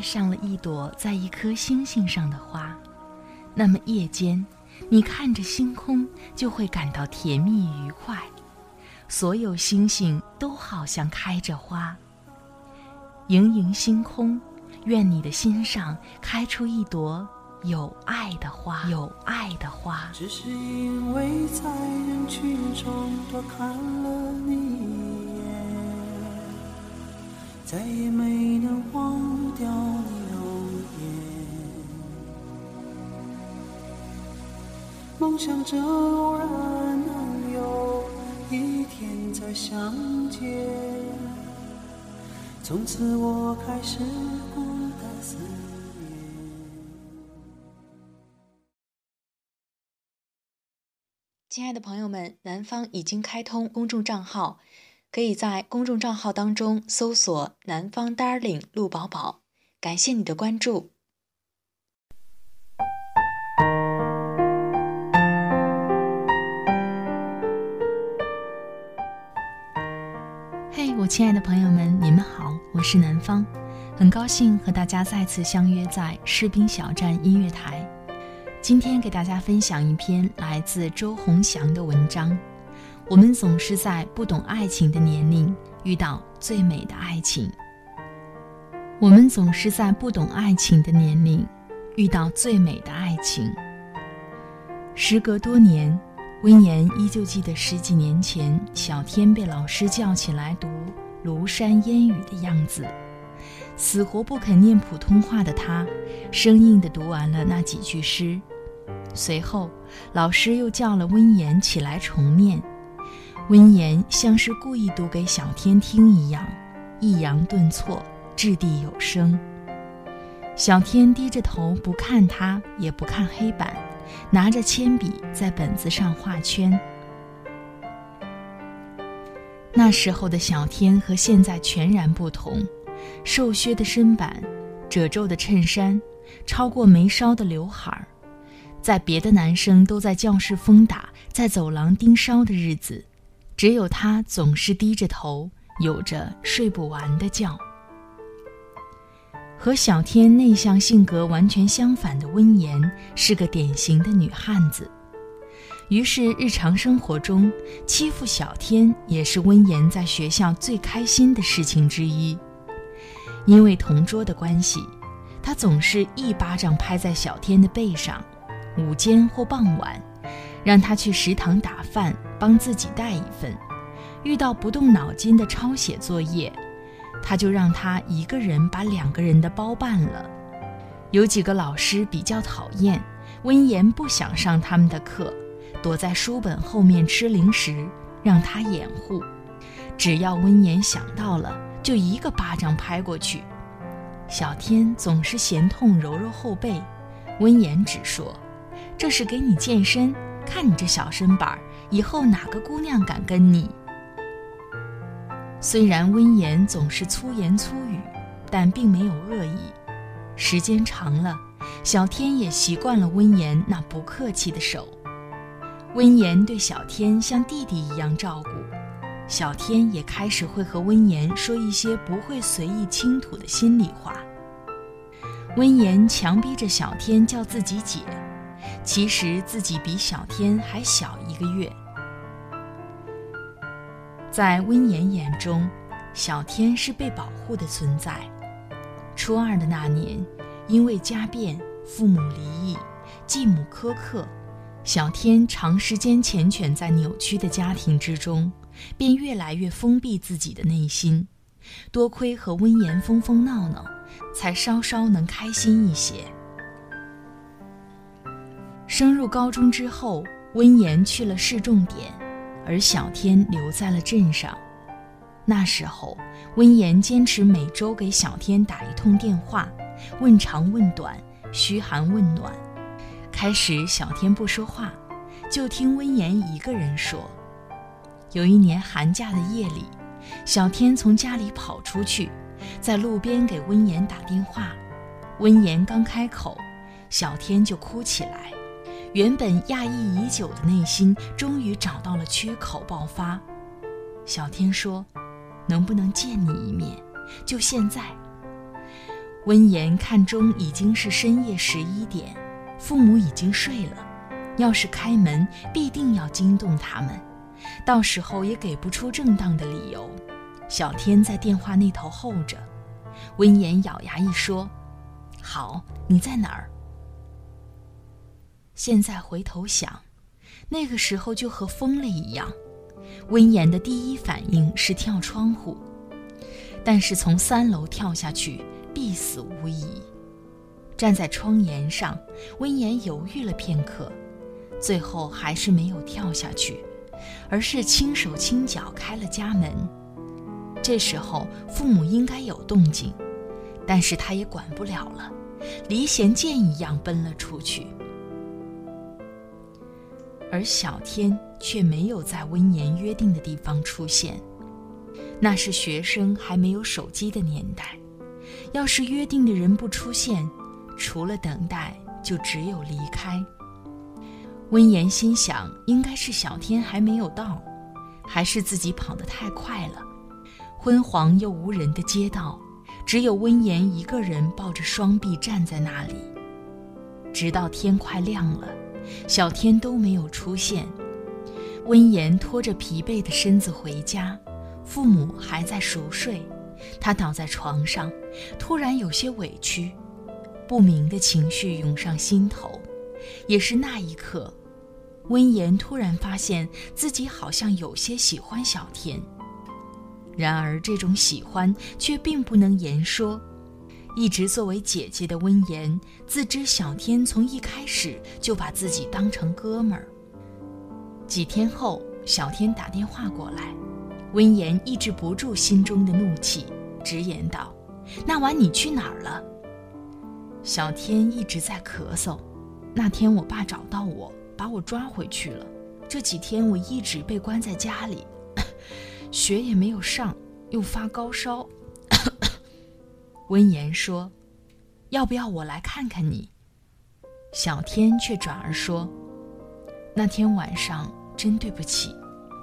爱上了一朵在一颗星星上的花，那么夜间，你看着星空就会感到甜蜜愉快。所有星星都好像开着花。盈盈星空，愿你的心上开出一朵有爱的花，有爱的花。只是因为在人群中多看了你。再也没能忘掉你容颜，梦想着偶然能有一天再相见。从此我开始孤单思念。亲爱的朋友们，南方已经开通公众账号。可以在公众账号当中搜索“南方 Darling 陆宝宝”，感谢你的关注。嘿，我亲爱的朋友们，你们好，我是南方，很高兴和大家再次相约在士兵小站音乐台。今天给大家分享一篇来自周鸿祥的文章。我们总是在不懂爱情的年龄遇到最美的爱情。我们总是在不懂爱情的年龄遇到最美的爱情。时隔多年，温言依旧记得十几年前小天被老师叫起来读《庐山烟雨》的样子，死活不肯念普通话的他，生硬地读完了那几句诗。随后，老师又叫了温言起来重念。温言像是故意读给小天听一样，抑扬顿挫，掷地有声。小天低着头不看他，也不看黑板，拿着铅笔在本子上画圈。那时候的小天和现在全然不同，瘦削的身板，褶皱的衬衫，超过眉梢的刘海儿。在别的男生都在教室疯打，在走廊盯梢的日子。只有他总是低着头，有着睡不完的觉。和小天内向性格完全相反的温言，是个典型的女汉子。于是日常生活中，欺负小天也是温言在学校最开心的事情之一。因为同桌的关系，他总是一巴掌拍在小天的背上，午间或傍晚。让他去食堂打饭，帮自己带一份。遇到不动脑筋的抄写作业，他就让他一个人把两个人的包办了。有几个老师比较讨厌，温言不想上他们的课，躲在书本后面吃零食，让他掩护。只要温言想到了，就一个巴掌拍过去。小天总是嫌痛，揉揉后背。温言只说：“这是给你健身。”看你这小身板儿，以后哪个姑娘敢跟你？虽然温言总是粗言粗语，但并没有恶意。时间长了，小天也习惯了温言那不客气的手。温言对小天像弟弟一样照顾，小天也开始会和温言说一些不会随意倾吐的心里话。温言强逼着小天叫自己姐。其实自己比小天还小一个月。在温言眼中，小天是被保护的存在。初二的那年，因为家变，父母离异，继母苛刻，小天长时间缱绻在扭曲的家庭之中，便越来越封闭自己的内心。多亏和温言疯疯闹闹，才稍稍能开心一些。升入高中之后，温言去了市重点，而小天留在了镇上。那时候，温言坚持每周给小天打一通电话，问长问短，嘘寒问暖。开始，小天不说话，就听温言一个人说。有一年寒假的夜里，小天从家里跑出去，在路边给温言打电话。温言刚开口，小天就哭起来。原本压抑已久的内心终于找到了缺口爆发。小天说：“能不能见你一面？就现在。”温言看中已经是深夜十一点，父母已经睡了，要是开门，必定要惊动他们，到时候也给不出正当的理由。小天在电话那头候着，温言咬牙一说：“好，你在哪儿？”现在回头想，那个时候就和疯了一样。温言的第一反应是跳窗户，但是从三楼跳下去必死无疑。站在窗沿上，温言犹豫了片刻，最后还是没有跳下去，而是轻手轻脚开了家门。这时候父母应该有动静，但是他也管不了了，离弦箭一样奔了出去。而小天却没有在温言约定的地方出现。那是学生还没有手机的年代，要是约定的人不出现，除了等待，就只有离开。温言心想，应该是小天还没有到，还是自己跑得太快了。昏黄又无人的街道，只有温言一个人抱着双臂站在那里，直到天快亮了。小天都没有出现，温言拖着疲惫的身子回家，父母还在熟睡，他倒在床上，突然有些委屈，不明的情绪涌上心头。也是那一刻，温言突然发现自己好像有些喜欢小天，然而这种喜欢却并不能言说。一直作为姐姐的温言，自知小天从一开始就把自己当成哥们儿。几天后，小天打电话过来，温言抑制不住心中的怒气，直言道：“那晚你去哪儿了？”小天一直在咳嗽。那天我爸找到我，把我抓回去了。这几天我一直被关在家里，学也没有上，又发高烧。温言说：“要不要我来看看你？”小天却转而说：“那天晚上真对不起。”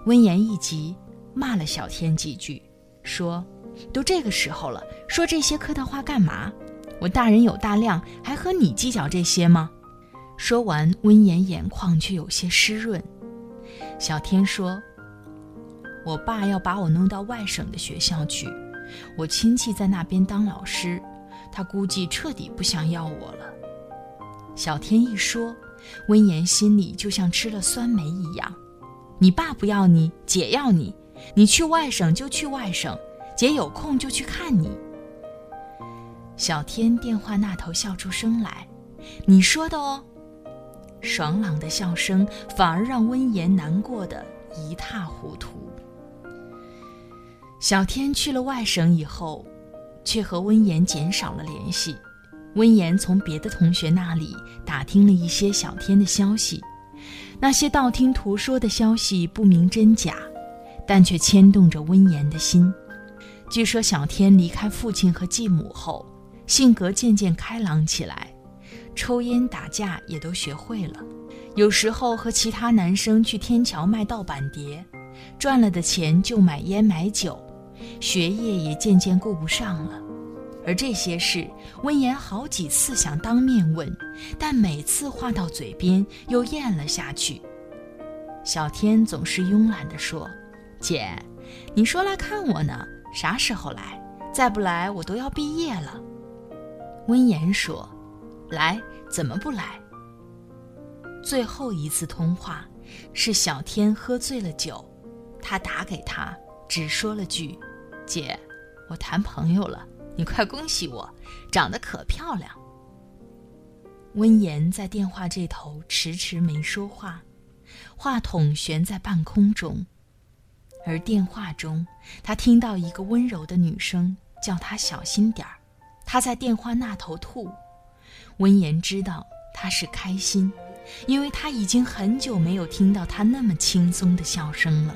温言一急，骂了小天几句，说：“都这个时候了，说这些客套话干嘛？我大人有大量，还和你计较这些吗？”说完，温言眼眶却有些湿润。小天说：“我爸要把我弄到外省的学校去。”我亲戚在那边当老师，他估计彻底不想要我了。小天一说，温言心里就像吃了酸梅一样。你爸不要你，姐要你，你去外省就去外省，姐有空就去看你。小天电话那头笑出声来：“你说的哦。”爽朗的笑声反而让温言难过的一塌糊涂。小天去了外省以后，却和温言减少了联系。温言从别的同学那里打听了一些小天的消息，那些道听途说的消息不明真假，但却牵动着温言的心。据说小天离开父亲和继母后，性格渐渐开朗起来，抽烟打架也都学会了。有时候和其他男生去天桥卖盗版碟，赚了的钱就买烟买酒。学业也渐渐顾不上了，而这些事，温言好几次想当面问，但每次话到嘴边又咽了下去。小天总是慵懒地说：“姐，你说来看我呢，啥时候来？再不来，我都要毕业了。”温言说：“来，怎么不来？”最后一次通话，是小天喝醉了酒，他打给他，只说了句。姐，我谈朋友了，你快恭喜我，长得可漂亮。温言在电话这头迟迟没说话，话筒悬在半空中，而电话中，他听到一个温柔的女声叫他小心点儿，他在电话那头吐。温言知道他是开心，因为他已经很久没有听到他那么轻松的笑声了。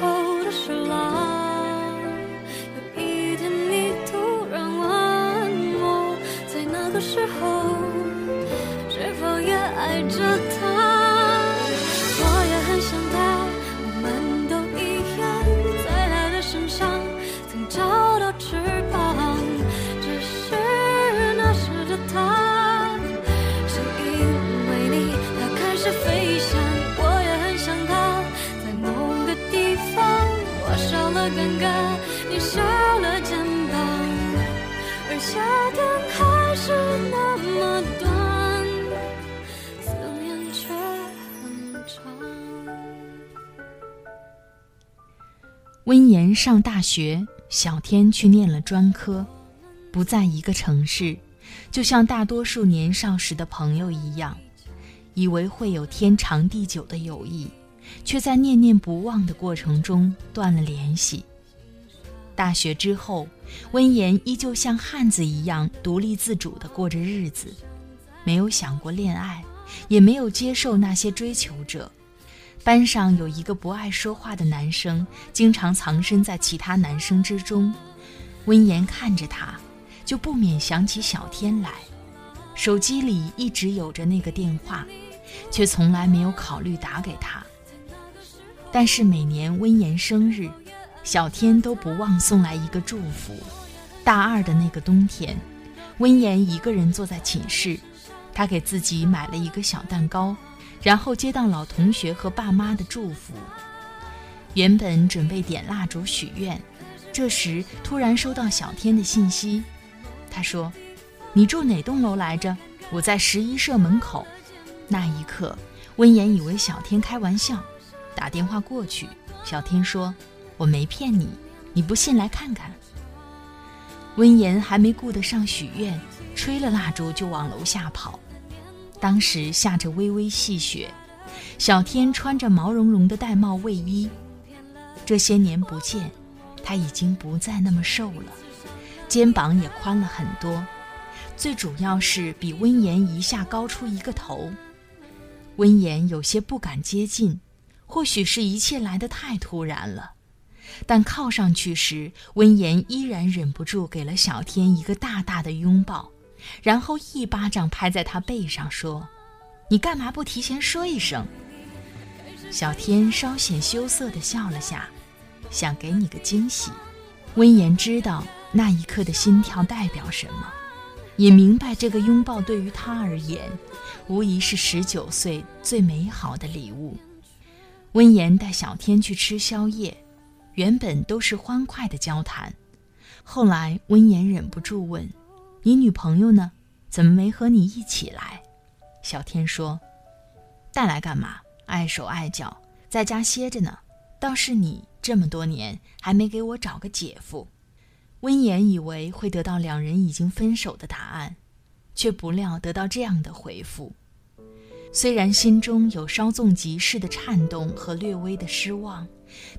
后的事啦？有一天你突然问我，在那个时候是否也爱着他？你少了肩膀，而夏天还是那么短，思念却很长。温言上大学，小天去念了专科，不在一个城市，就像大多数年少时的朋友一样，以为会有天长地久的友谊，却在念念不忘的过程中断了联系。大学之后，温言依旧像汉子一样独立自主地过着日子，没有想过恋爱，也没有接受那些追求者。班上有一个不爱说话的男生，经常藏身在其他男生之中。温言看着他，就不免想起小天来。手机里一直有着那个电话，却从来没有考虑打给他。但是每年温言生日，小天都不忘送来一个祝福。大二的那个冬天，温言一个人坐在寝室，他给自己买了一个小蛋糕。然后接到老同学和爸妈的祝福。原本准备点蜡烛许愿，这时突然收到小天的信息，他说：“你住哪栋楼来着？我在十一社门口。”那一刻，温言以为小天开玩笑，打电话过去，小天说：“我没骗你，你不信来看看。”温言还没顾得上许愿，吹了蜡烛就往楼下跑。当时下着微微细雪，小天穿着毛茸茸的玳瑁卫衣。这些年不见，他已经不再那么瘦了，肩膀也宽了很多，最主要是比温言一下高出一个头。温言有些不敢接近，或许是一切来得太突然了，但靠上去时，温言依然忍不住给了小天一个大大的拥抱。然后一巴掌拍在他背上，说：“你干嘛不提前说一声？”小天稍显羞涩地笑了下，想给你个惊喜。温言知道那一刻的心跳代表什么，也明白这个拥抱对于他而言，无疑是十九岁最美好的礼物。温言带小天去吃宵夜，原本都是欢快的交谈，后来温言忍不住问。你女朋友呢？怎么没和你一起来？小天说：“带来干嘛？碍手碍脚，在家歇着呢。倒是你这么多年还没给我找个姐夫。”温言以为会得到两人已经分手的答案，却不料得到这样的回复。虽然心中有稍纵即逝的颤动和略微的失望，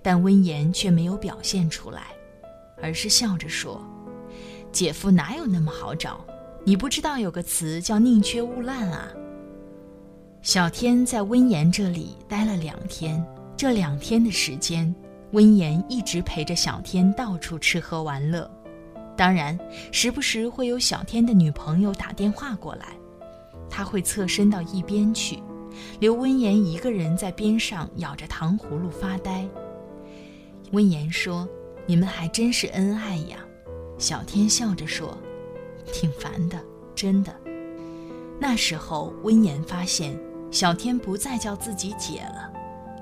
但温言却没有表现出来，而是笑着说。姐夫哪有那么好找？你不知道有个词叫“宁缺毋滥”啊。小天在温言这里待了两天，这两天的时间，温言一直陪着小天到处吃喝玩乐。当然，时不时会有小天的女朋友打电话过来，他会侧身到一边去，留温言一个人在边上咬着糖葫芦发呆。温言说：“你们还真是恩爱呀。”小天笑着说：“挺烦的，真的。”那时候，温言发现小天不再叫自己姐了，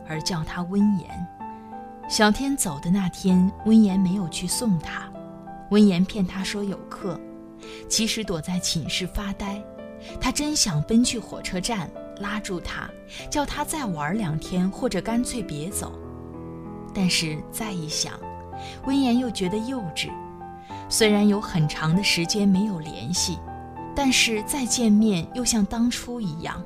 而叫她温言。小天走的那天，温言没有去送他，温言骗他说有课，其实躲在寝室发呆。他真想奔去火车站拉住他，叫他再玩两天，或者干脆别走。但是再一想，温言又觉得幼稚。虽然有很长的时间没有联系，但是再见面又像当初一样。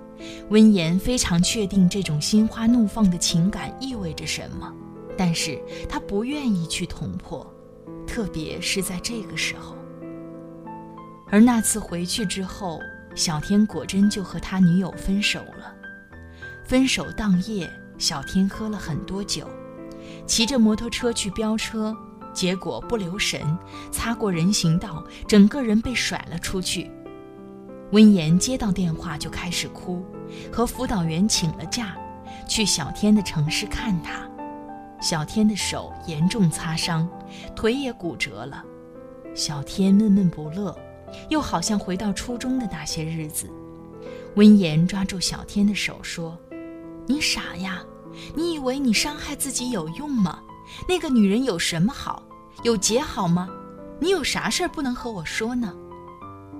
温言非常确定这种心花怒放的情感意味着什么，但是他不愿意去捅破，特别是在这个时候。而那次回去之后，小天果真就和他女友分手了。分手当夜，小天喝了很多酒，骑着摩托车去飙车。结果不留神，擦过人行道，整个人被甩了出去。温言接到电话就开始哭，和辅导员请了假，去小天的城市看他。小天的手严重擦伤，腿也骨折了。小天闷闷不乐，又好像回到初中的那些日子。温言抓住小天的手说：“你傻呀，你以为你伤害自己有用吗？”那个女人有什么好？有姐好吗？你有啥事儿不能和我说呢？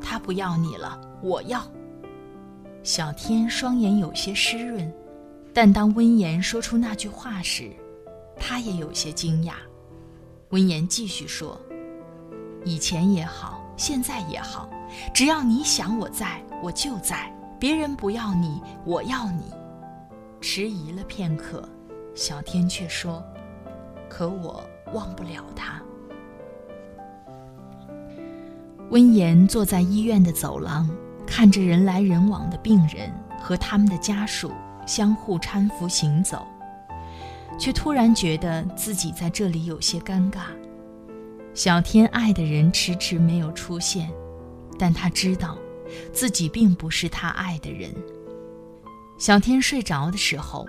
她不要你了，我要。小天双眼有些湿润，但当温言说出那句话时，他也有些惊讶。温言继续说：“以前也好，现在也好，只要你想我在，我就在。别人不要你，我要你。”迟疑了片刻，小天却说。可我忘不了他。温言坐在医院的走廊，看着人来人往的病人和他们的家属相互搀扶行走，却突然觉得自己在这里有些尴尬。小天爱的人迟迟没有出现，但他知道，自己并不是他爱的人。小天睡着的时候。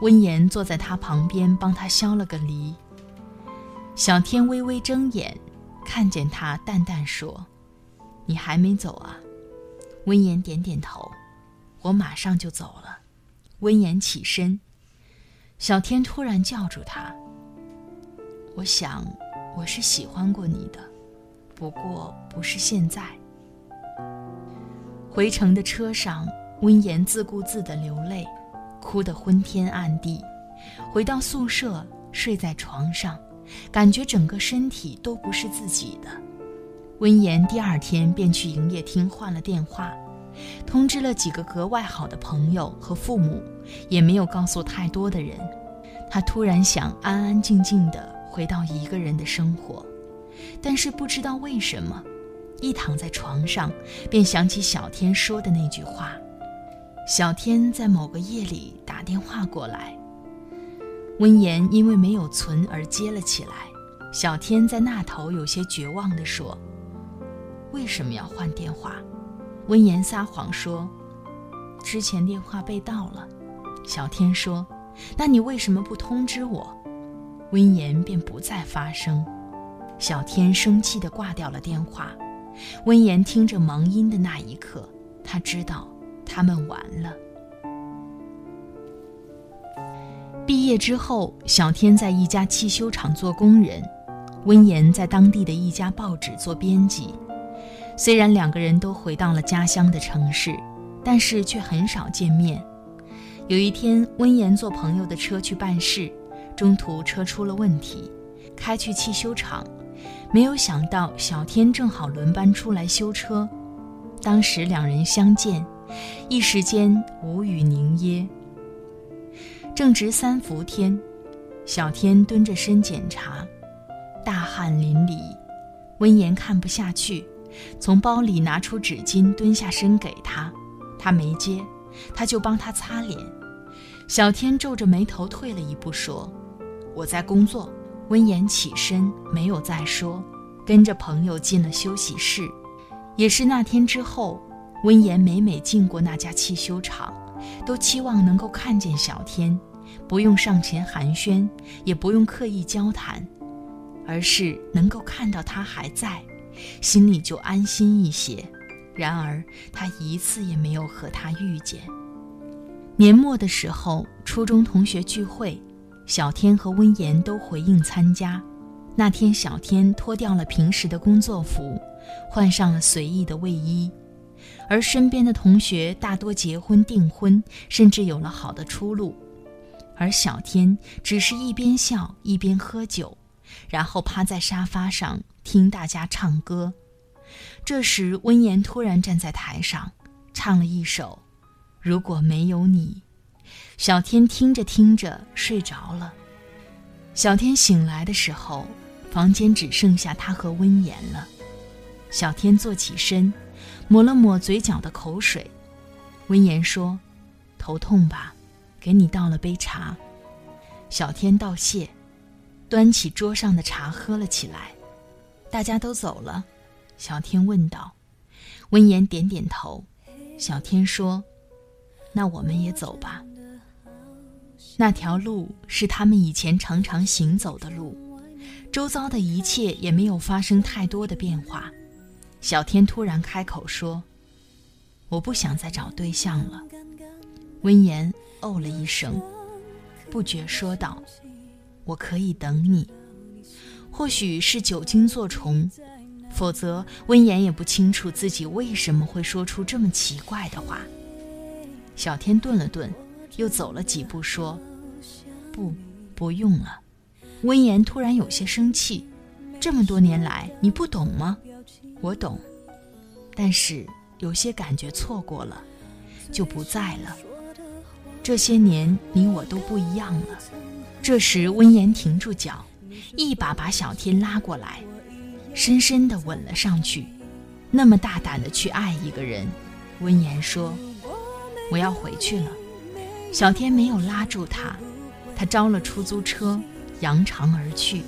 温言坐在他旁边，帮他削了个梨。小天微微睁眼，看见他，淡淡说：“你还没走啊？”温言点点头：“我马上就走了。”温言起身，小天突然叫住他：“我想，我是喜欢过你的，不过不是现在。”回程的车上，温言自顾自地流泪。哭得昏天暗地，回到宿舍睡在床上，感觉整个身体都不是自己的。温言第二天便去营业厅换了电话，通知了几个格外好的朋友和父母，也没有告诉太多的人。他突然想安安静静的回到一个人的生活，但是不知道为什么，一躺在床上便想起小天说的那句话。小天在某个夜里打电话过来，温言因为没有存而接了起来。小天在那头有些绝望地说：“为什么要换电话？”温言撒谎说：“之前电话被盗了。”小天说：“那你为什么不通知我？”温言便不再发声。小天生气地挂掉了电话。温言听着忙音的那一刻，他知道。他们完了。毕业之后，小天在一家汽修厂做工人，温言在当地的一家报纸做编辑。虽然两个人都回到了家乡的城市，但是却很少见面。有一天，温言坐朋友的车去办事，中途车出了问题，开去汽修厂，没有想到小天正好轮班出来修车。当时两人相见。一时间无语凝噎。正值三伏天，小天蹲着身检查，大汗淋漓。温言看不下去，从包里拿出纸巾，蹲下身给他。他没接，他就帮他擦脸。小天皱着眉头退了一步，说：“我在工作。”温言起身，没有再说，跟着朋友进了休息室。也是那天之后。温言每每进过那家汽修厂，都期望能够看见小天，不用上前寒暄，也不用刻意交谈，而是能够看到他还在，心里就安心一些。然而他一次也没有和他遇见。年末的时候，初中同学聚会，小天和温言都回应参加。那天，小天脱掉了平时的工作服，换上了随意的卫衣，而身边的同学大多结婚订婚，甚至有了好的出路，而小天只是一边笑一边喝酒，然后趴在沙发上听大家唱歌。这时，温言突然站在台上，唱了一首。如果没有你，小天听着听着睡着了。小天醒来的时候，房间只剩下他和温言了。小天坐起身，抹了抹嘴角的口水。温言说：“头痛吧？给你倒了杯茶。”小天道谢，端起桌上的茶喝了起来。大家都走了，小天问道：“温言点点头。”小天说。那我们也走吧。那条路是他们以前常常行走的路，周遭的一切也没有发生太多的变化。小天突然开口说：“我不想再找对象了。”温言哦了一声，不觉说道：“我可以等你。”或许是酒精作虫，否则温言也不清楚自己为什么会说出这么奇怪的话。小天顿了顿，又走了几步，说：“不，不用了。”温言突然有些生气：“这么多年来，你不懂吗？我懂，但是有些感觉错过了，就不在了。这些年，你我都不一样了。”这时，温言停住脚，一把把小天拉过来，深深地吻了上去。那么大胆的去爱一个人，温言说。我要回去了，小天没有拉住他，他招了出租车，扬长而去。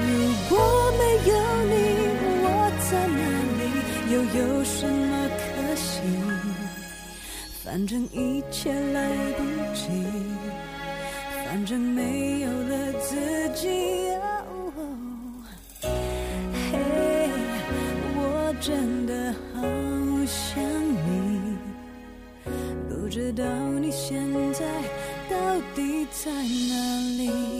如果没有你，我在哪里？又有什么可惜？反正一切来不及，反正没有了自己。真的好想你，不知道你现在到底在哪里。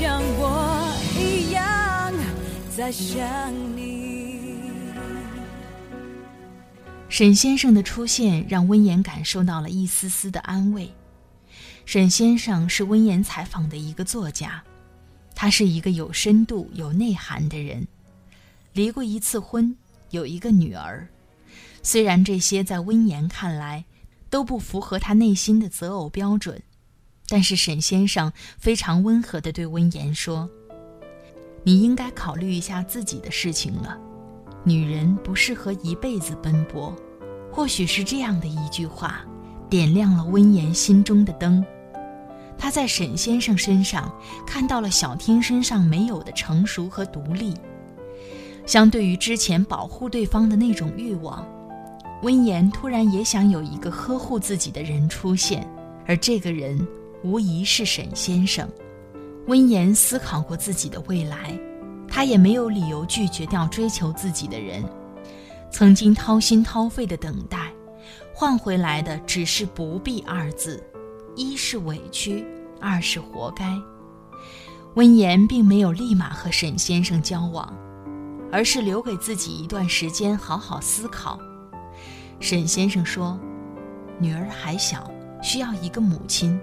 像我一样在想你？沈先生的出现让温言感受到了一丝丝的安慰。沈先生是温言采访的一个作家，他是一个有深度、有内涵的人，离过一次婚，有一个女儿。虽然这些在温言看来都不符合他内心的择偶标准，但是沈先生非常温和地对温言说：“你应该考虑一下自己的事情了。女人不适合一辈子奔波。”或许是这样的一句话，点亮了温言心中的灯。他在沈先生身上看到了小天身上没有的成熟和独立。相对于之前保护对方的那种欲望，温言突然也想有一个呵护自己的人出现，而这个人无疑是沈先生。温言思考过自己的未来，他也没有理由拒绝掉追求自己的人。曾经掏心掏肺的等待，换回来的只是“不必”二字。一是委屈，二是活该。温言并没有立马和沈先生交往，而是留给自己一段时间好好思考。沈先生说：“女儿还小，需要一个母亲。”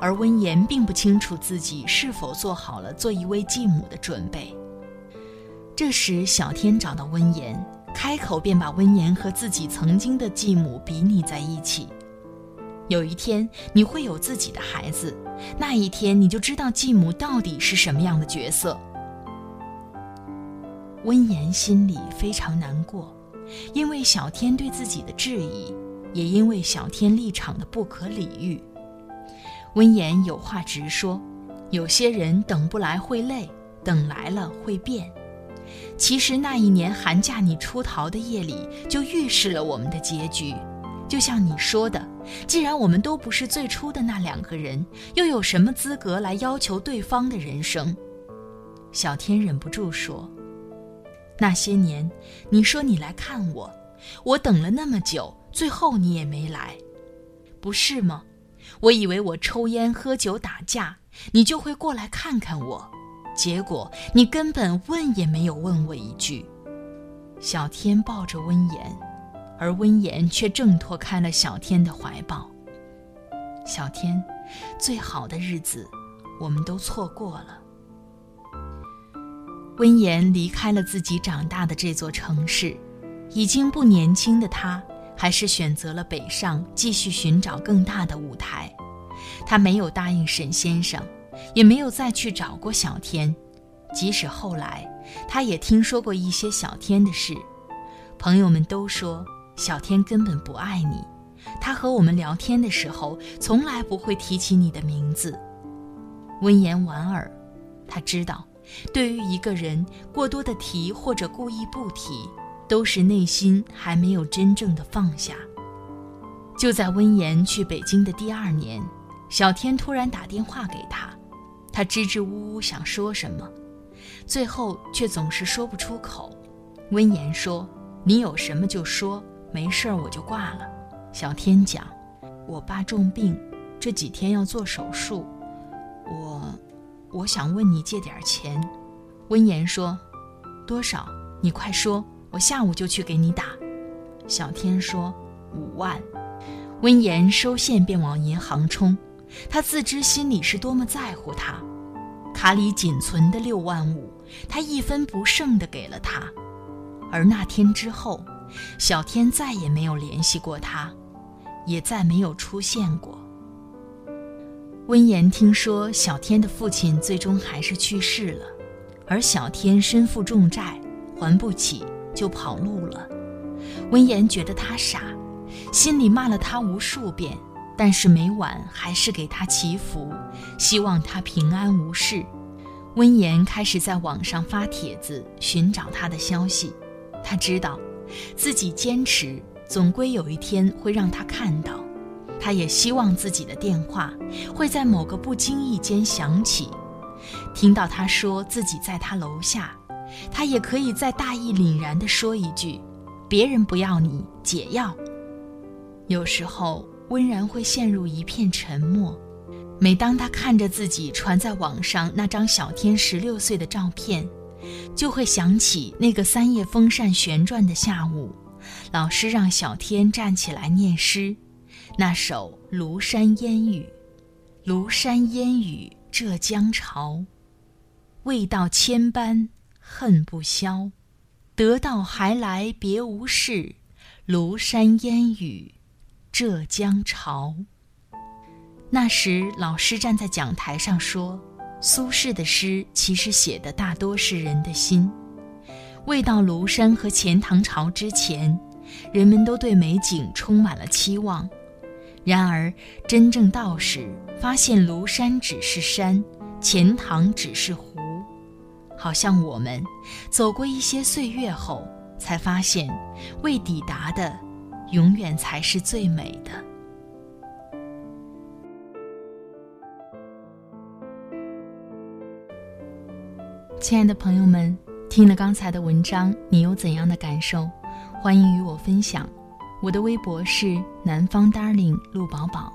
而温言并不清楚自己是否做好了做一位继母的准备。这时，小天找到温言，开口便把温言和自己曾经的继母比拟在一起。有一天你会有自己的孩子，那一天你就知道继母到底是什么样的角色。温言心里非常难过，因为小天对自己的质疑，也因为小天立场的不可理喻。温言有话直说，有些人等不来会累，等来了会变。其实那一年寒假你出逃的夜里，就预示了我们的结局。就像你说的，既然我们都不是最初的那两个人，又有什么资格来要求对方的人生？小天忍不住说：“那些年，你说你来看我，我等了那么久，最后你也没来，不是吗？我以为我抽烟、喝酒、打架，你就会过来看看我，结果你根本问也没有问我一句。”小天抱着温言。而温言却挣脱开了小天的怀抱。小天，最好的日子，我们都错过了。温言离开了自己长大的这座城市，已经不年轻的他，还是选择了北上，继续寻找更大的舞台。他没有答应沈先生，也没有再去找过小天。即使后来，他也听说过一些小天的事，朋友们都说。小天根本不爱你，他和我们聊天的时候，从来不会提起你的名字。温言莞尔，他知道，对于一个人过多的提或者故意不提，都是内心还没有真正的放下。就在温言去北京的第二年，小天突然打电话给他，他支支吾吾想说什么，最后却总是说不出口。温言说：“你有什么就说。”没事儿，我就挂了。小天讲，我爸重病，这几天要做手术，我，我想问你借点钱。温言说，多少？你快说，我下午就去给你打。小天说，五万。温言收线便往银行冲，他自知心里是多么在乎他，卡里仅存的六万五，他一分不剩的给了他。而那天之后。小天再也没有联系过他，也再没有出现过。温言听说小天的父亲最终还是去世了，而小天身负重债，还不起就跑路了。温言觉得他傻，心里骂了他无数遍，但是每晚还是给他祈福，希望他平安无事。温言开始在网上发帖子寻找他的消息，他知道。自己坚持，总归有一天会让他看到。他也希望自己的电话会在某个不经意间响起，听到他说自己在他楼下，他也可以再大义凛然地说一句：“别人不要你，姐要。”有时候，温然会陷入一片沉默。每当他看着自己传在网上那张小天十六岁的照片。就会想起那个三叶风扇旋转的下午，老师让小天站起来念诗，那首《庐山烟雨》：“庐山烟雨浙江潮，未到千般恨不消，得到还来别无事，庐山烟雨浙江潮。那时老师站在讲台上说，苏轼的诗其实写的大多是人的心。未到庐山和钱塘潮之前，人们都对美景充满了期望。然而，真正到时，发现庐山只是山，钱塘只是湖。好像我们走过一些岁月后，才发现，未抵达的，永远才是最美的。亲爱的朋友们。听了刚才的文章，你有怎样的感受？欢迎与我分享。我的微博是南方 darling 陆宝宝。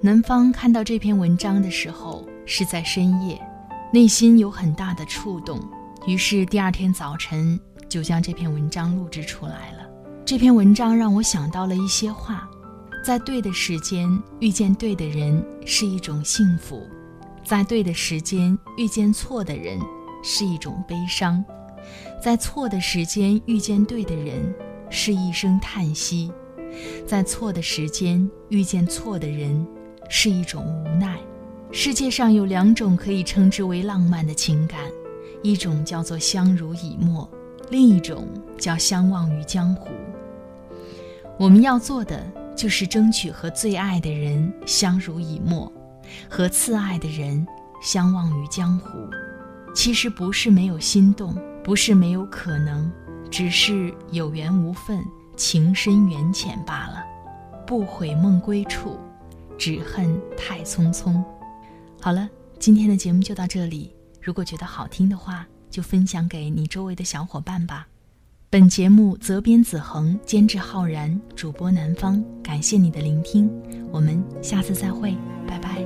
南方看到这篇文章的时候是在深夜，内心有很大的触动，于是第二天早晨就将这篇文章录制出来了。这篇文章让我想到了一些话：在对的时间遇见对的人是一种幸福，在对的时间遇见错的人。是一种悲伤，在错的时间遇见对的人，是一声叹息；在错的时间遇见错的人，是一种无奈。世界上有两种可以称之为浪漫的情感，一种叫做相濡以沫，另一种叫相忘于江湖。我们要做的就是争取和最爱的人相濡以沫，和次爱的人相忘于江湖。其实不是没有心动，不是没有可能，只是有缘无分，情深缘浅罢了。不悔梦归处，只恨太匆匆。好了，今天的节目就到这里。如果觉得好听的话，就分享给你周围的小伙伴吧。本节目责编子恒，监制浩然，主播南方。感谢你的聆听，我们下次再会，拜拜。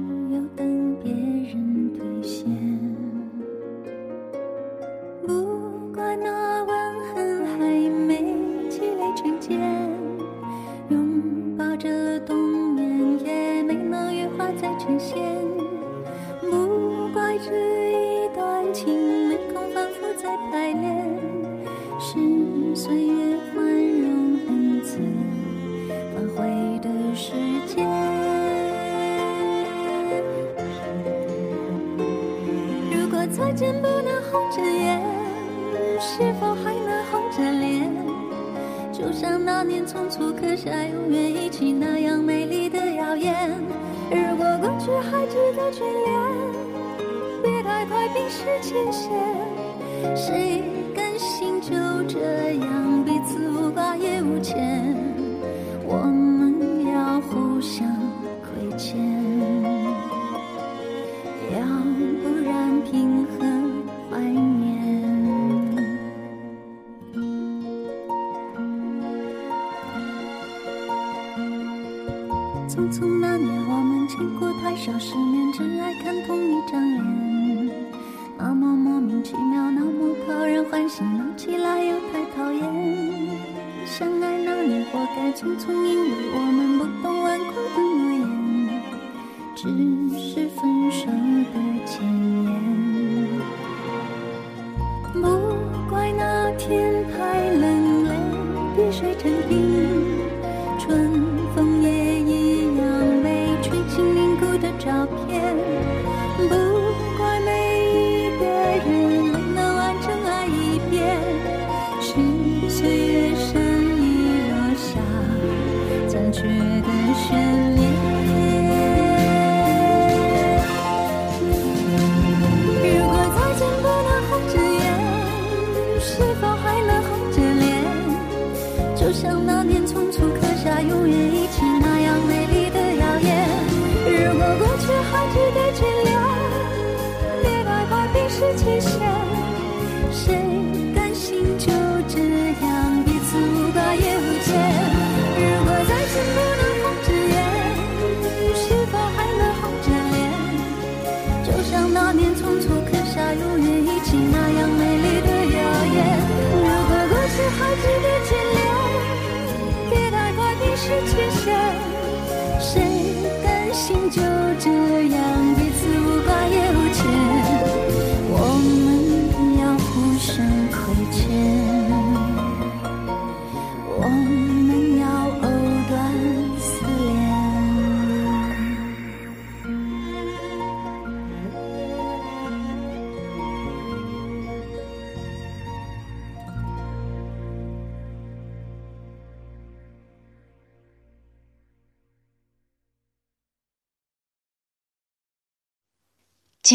匆匆那年，我们。见过太少世面，只爱看同一张脸。那么莫名其妙，那么讨人欢喜，闹起来又太讨厌。相爱那年，活该匆匆，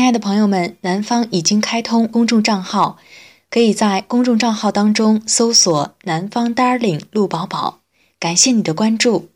亲爱的朋友们，南方已经开通公众账号，可以在公众账号当中搜索“南方 darling 陆宝宝”，感谢你的关注。